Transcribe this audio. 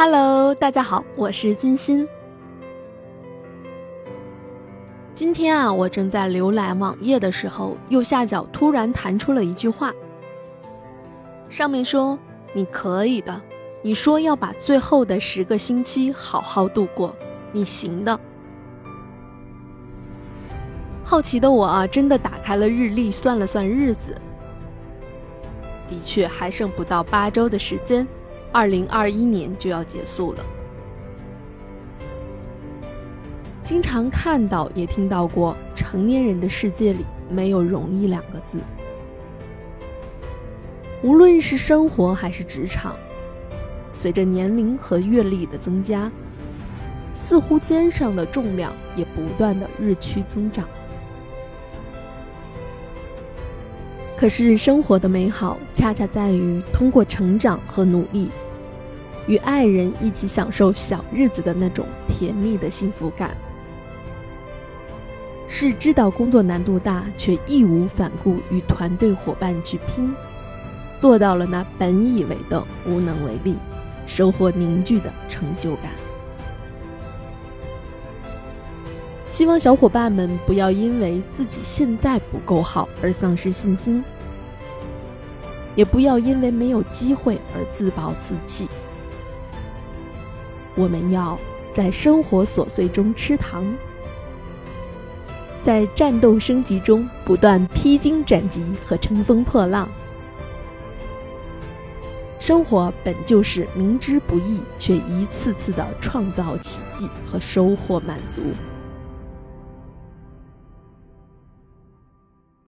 Hello，大家好，我是金鑫。今天啊，我正在浏览网页的时候，右下角突然弹出了一句话，上面说：“你可以的，你说要把最后的十个星期好好度过，你行的。”好奇的我啊，真的打开了日历，算了算日子，的确还剩不到八周的时间，二零二一年就要结束了。经常看到也听到过，成年人的世界里没有容易两个字。无论是生活还是职场，随着年龄和阅历的增加，似乎肩上的重量也不断的日趋增长。可是生活的美好，恰恰在于通过成长和努力，与爱人一起享受小日子的那种甜蜜的幸福感。是知道工作难度大，却义无反顾与团队伙伴去拼，做到了那本以为的无能为力，收获凝聚的成就感。希望小伙伴们不要因为自己现在不够好而丧失信心，也不要因为没有机会而自暴自弃。我们要在生活琐碎中吃糖。在战斗升级中不断披荆斩棘和乘风破浪。生活本就是明知不易，却一次次的创造奇迹和收获满足。